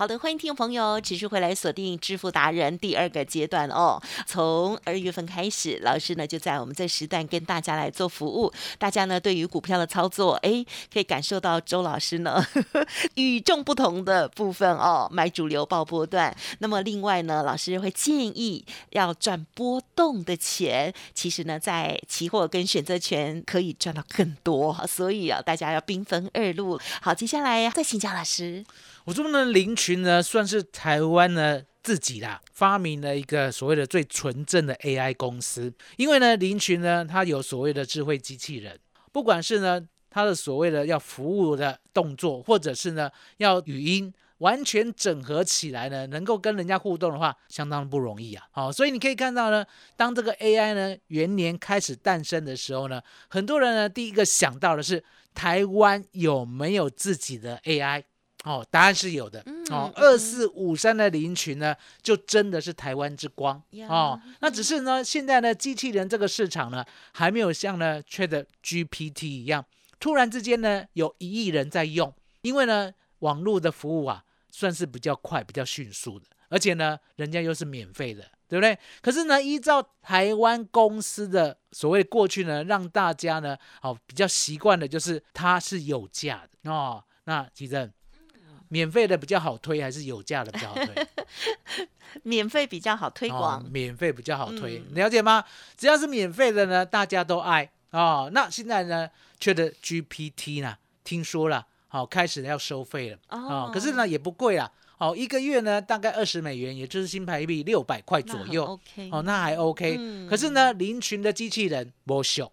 好的，欢迎听众朋友持续回来锁定致富达人第二个阶段哦。从二月份开始，老师呢就在我们这时段跟大家来做服务。大家呢对于股票的操作，哎，可以感受到周老师呢 与众不同的部分哦。买主流报波段，那么另外呢，老师会建议要赚波动的钱。其实呢，在期货跟选择权可以赚到更多，所以啊，大家要兵分二路。好，接下来再请教老师。我说呢，林群呢算是台湾呢自己啦发明了一个所谓的最纯正的 AI 公司，因为呢林群呢它有所谓的智慧机器人，不管是呢它的所谓的要服务的动作，或者是呢要语音完全整合起来呢，能够跟人家互动的话，相当不容易啊。好，所以你可以看到呢，当这个 AI 呢元年开始诞生的时候呢，很多人呢第一个想到的是台湾有没有自己的 AI。哦，答案是有的。哦，二四五三的林群呢，就真的是台湾之光哦。那只是呢，现在呢，机器人这个市场呢，还没有像呢 Chat GPT 一样，突然之间呢，有一亿人在用。因为呢，网络的服务啊，算是比较快、比较迅速的，而且呢，人家又是免费的，对不对？可是呢，依照台湾公司的所谓过去呢，让大家呢，哦，比较习惯的就是它是有价的哦。那其实。免费的比较好推，还是有价的比较好推？免费比较好推广，免费比较好推，了解吗？只要是免费的呢，大家都爱哦。那现在呢，缺的 GPT 呢，听说了，好开始要收费了哦。可是呢，也不贵啦，哦，一个月呢大概二十美元，也就是新台币六百块左右。OK，哦，那还 OK。可是呢，林群的机器人不秀。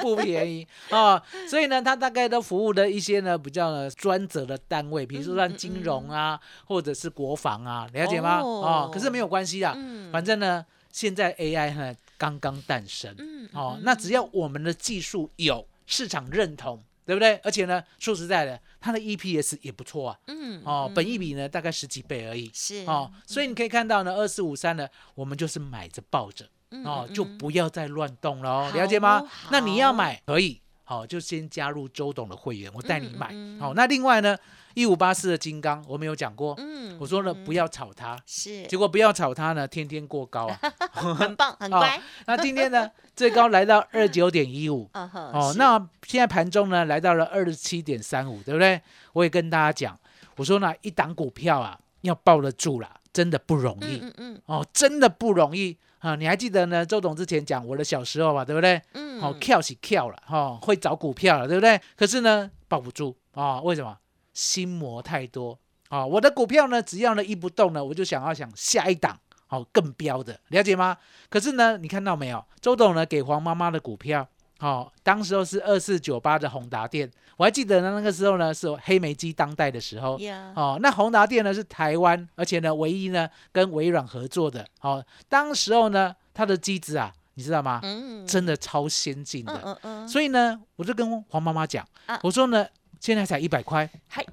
不便宜啊，所以呢，它大概都服务的一些呢比较专责的单位，比如说像金融啊，或者是国防啊，了解吗？哦，可是没有关系啊，反正呢，现在 AI 呢刚刚诞生，哦，那只要我们的技术有市场认同，对不对？而且呢，说实在的，它的 EPS 也不错啊，嗯，哦，本益比呢大概十几倍而已，是哦，所以你可以看到呢，二四五三呢，我们就是买着抱着。哦，就不要再乱动了哦，了解吗？那你要买可以，好，就先加入周董的会员，我带你买。好，那另外呢，一五八四的金刚，我们有讲过，嗯，我说呢不要炒它，是，结果不要炒它呢，天天过高啊，很棒，很乖。那今天呢，最高来到 二九点一五，哦，那现在盘中呢来到了二十七点三五，对不对？我也跟大家讲，我说呢，一档股票啊，要抱得住啦，真的不容易，嗯嗯，哦，真的不容易。啊，你还记得呢？周董之前讲我的小时候吧，对不对？嗯。好，跳起跳了，哈，会找股票了，对不对？可是呢，抱不住啊，为什么？心魔太多啊！我的股票呢，只要呢一不动呢，我就想要想下一档，好更标的，了解吗？可是呢，你看到没有？周董呢给黄妈妈的股票。好，当时候是二四九八的宏达店，我还记得呢。那个时候呢是黑莓机当代的时候。哦，那宏达店呢是台湾，而且呢唯一呢跟微软合作的。哦，当时候呢它的机子啊，你知道吗？嗯，真的超先进的。嗯嗯所以呢，我就跟黄妈妈讲，我说呢现在才一百块，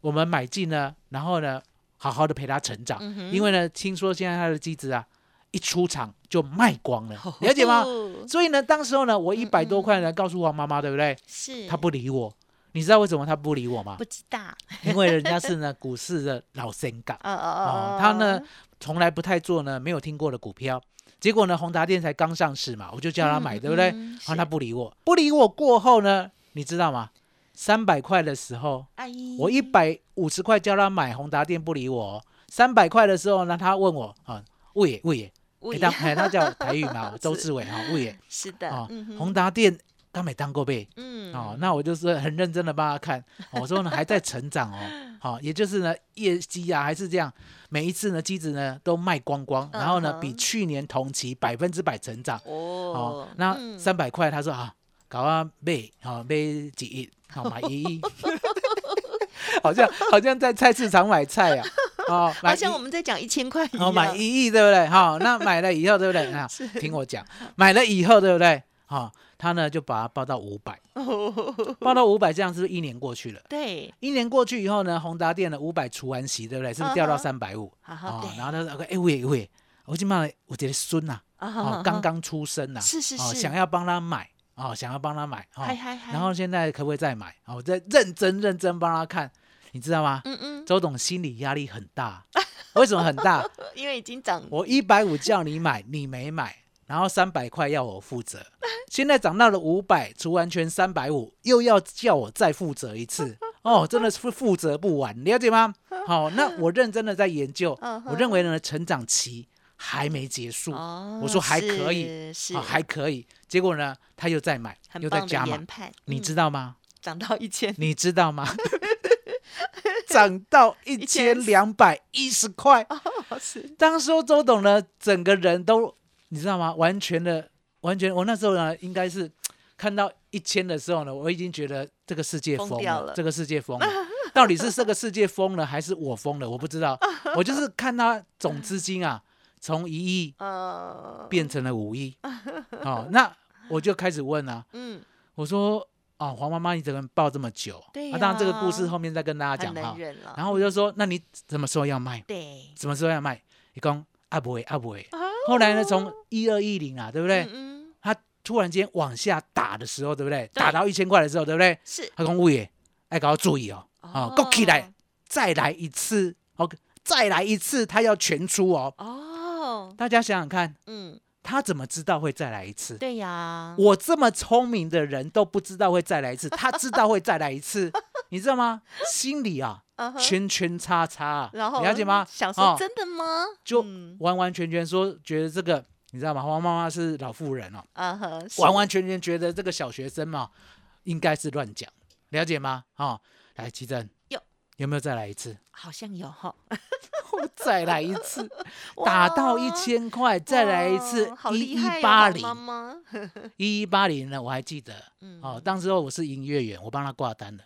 我们买进呢，然后呢好好的陪它成长。因为呢听说现在它的机子啊。一出场就卖光了，了解吗？所以呢，当时候呢，我一百多块呢，告诉王妈妈，对不对？是。他不理我，你知道为什么他不理我吗？不知道。因为人家是呢股市的老神港，哦他呢从来不太做呢没有听过的股票，结果呢宏达电才刚上市嘛，我就叫他买，对不对？然后他不理我，不理我过后呢，你知道吗？三百块的时候，我一百五十块叫他买宏达电不理我，三百块的时候呢，他问我啊，魏魏。哎，当哎，他叫台语嘛，周志伟哈，魏爷 是的，哦，宏达电刚没当过呗，嗯，哦，那我就是很认真的帮他看，我说呢还在成长哦，好，也就是呢业绩啊还是这样，每一次呢机子呢都卖光光，然后呢比去年同期百分之百成长，哦，哦，那三百块他说啊，搞啊卖，好卖几亿，好买一亿，好像好像在菜市场买菜呀。哦，好像我们在讲一千块，哦，买一亿，对不对？好，那买了以后，对不对？啊，听我讲，买了以后，对不对？好，他呢就把它报到五百，报到五百，这样是不是一年过去了？对，一年过去以后呢，宏达店的五百除完息，对不对？是不是掉到三百五？好，然后他说：“哎喂喂，我今嘛，我觉得孙呐，哦，刚刚出生呐，是是是，想要帮他买，哦，想要帮他买，哦，然后现在可不可以再买？哦，我再认真认真帮他看。”你知道吗？嗯嗯，周董心理压力很大，为什么很大？因为已经涨，我一百五叫你买，你没买，然后三百块要我负责，现在涨到了五百，除完全三百五，又要叫我再负责一次，哦，真的是负责不完，了解吗？好，那我认真的在研究，我认为呢，成长期还没结束，我说还可以，是还可以，结果呢，他又在买，又在加码，你知道吗？涨到一千，你知道吗？涨到一千两百一十块。当时周董呢，整个人都你知道吗？完全的，完全。我那时候呢，应该是看到一千的时候呢，我已经觉得这个世界疯了，这个世界疯了。到底是这个世界疯了，还是我疯了？我不知道。我就是看他总资金啊，从一亿变成了五亿。哦，那我就开始问啊，嗯，我说。哦，黄妈妈，你怎么抱这么久？对啊，当然这个故事后面再跟大家讲哈。然后我就说，那你什么时候要卖？对，什么时候要卖？你讲啊不会啊不会。后来呢，从一二一零啊，对不对？嗯。他突然间往下打的时候，对不对？打到一千块的时候，对不对？是。他讲物业，哎，搞注意哦，哦，够起来，再来一次，OK，再来一次，他要全出哦。哦。大家想想看，嗯。他怎么知道会再来一次？对呀，我这么聪明的人都不知道会再来一次，他知道会再来一次，你知道吗？心里啊，圈圈叉叉，了解吗？想说真的吗？就完完全全说觉得这个，你知道吗？黄妈妈是老妇人哦，完完全全觉得这个小学生嘛，应该是乱讲，了解吗？啊，来，奇珍，有有没有再来一次？好像有哈。再来一次，打到一千块，再来一次，一一八零，一 一八零呢？我还记得，哦，当时候我是营业员，我帮他挂单的，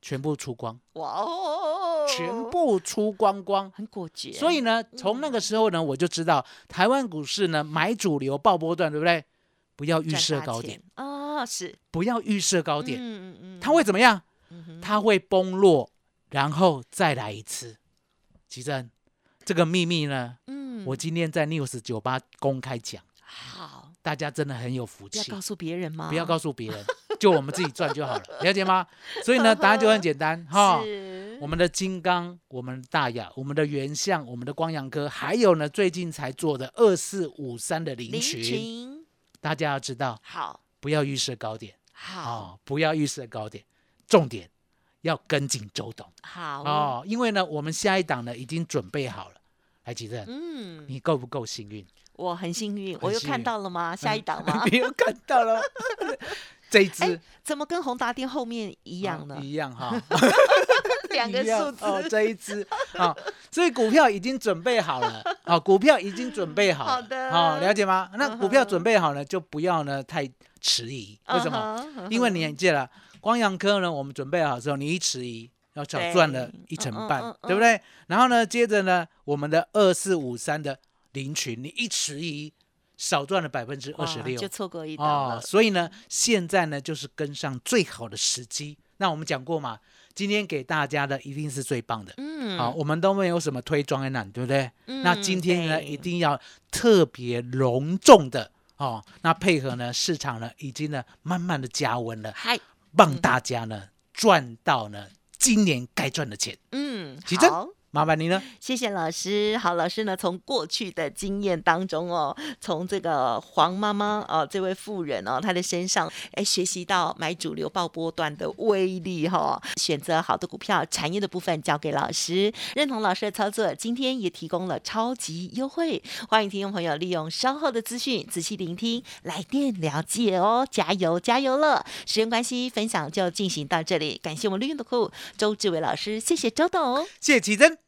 全部出光，哇哦，全部出光光，很果决。所以呢，从那个时候呢，我就知道台湾股市呢，买主流爆波段，对不对？不要预设高点。啊，是，不要预设高点，嗯嗯嗯，它会怎么样？它会崩落，然后再来一次，奇珍。这个秘密呢，嗯，我今天在 News 酒吧公开讲，好，大家真的很有福气。要告诉别人吗？不要告诉别人，就我们自己赚就好了，了解吗？所以呢，答案就很简单哈。我们的金刚，我们大雅，我们的原相，我们的光阳科，还有呢，最近才做的二四五三的林群，大家要知道，好，不要预设高点，好，不要预设高点，重点要跟紧周董，好。哦，因为呢，我们下一档呢已经准备好了。台积电，嗯，你够不够幸运？我很幸运，我又看到了吗？下一档吗？你又看到了，这一只怎么跟宏达电后面一样呢？一样哈，两个数字哦，这一只啊，所以股票已经准备好了啊，股票已经准备好了，好的，好了解吗？那股票准备好了，就不要呢太迟疑，为什么？因为你记了，光阳科呢，我们准备好之后，你一迟疑。要少赚了一成半，对不对？然后呢，接着呢，我们的二四五三的零群，你一迟疑，少赚了百分之二十六，就错过一档了。所以呢，现在呢，就是跟上最好的时机。那我们讲过嘛，今天给大家的一定是最棒的。嗯，好，我们都没有什么推庄的难，对不对？那今天呢，一定要特别隆重的哦。那配合呢，市场呢，已经呢，慢慢的加温了，嗨，帮大家呢赚到呢。今年该赚的钱，嗯，好。麻烦您了，谢谢老师。好，老师呢，从过去的经验当中哦，从这个黄妈妈哦，这位妇人哦，她的身上哎，学习到买主流爆波段的威力哈，选择好的股票，产业的部分交给老师，认同老师的操作。今天也提供了超级优惠，欢迎听众朋友利用稍后的资讯仔细聆听，来电了解哦，加油加油了！时间关系，分享就进行到这里，感谢我们绿运的库周志伟老师，谢谢周董，谢谢奇珍。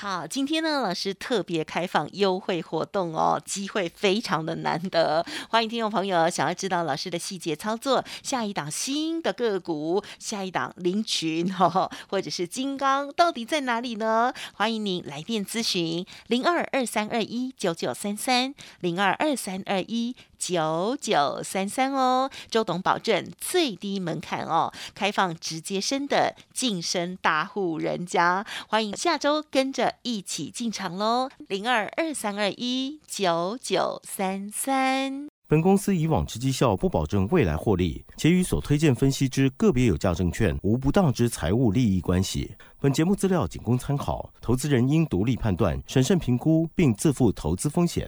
好，今天呢，老师特别开放优惠活动哦，机会非常的难得，欢迎听众朋友想要知道老师的细节操作，下一档新的个股，下一档林群哈，或者是金刚到底在哪里呢？欢迎您来电咨询零二二三二一九九三三零二二三二一。九九三三哦。周董保证最低门槛哦，开放直接升的晋升大户人家，欢迎下周跟着一起进场喽。零二二三二一九九三三。本公司以往之绩效不保证未来获利，且与所推荐分析之个别有价证券无不当之财务利益关系。本节目资料仅供参考，投资人应独立判断、审慎评估，并自负投资风险。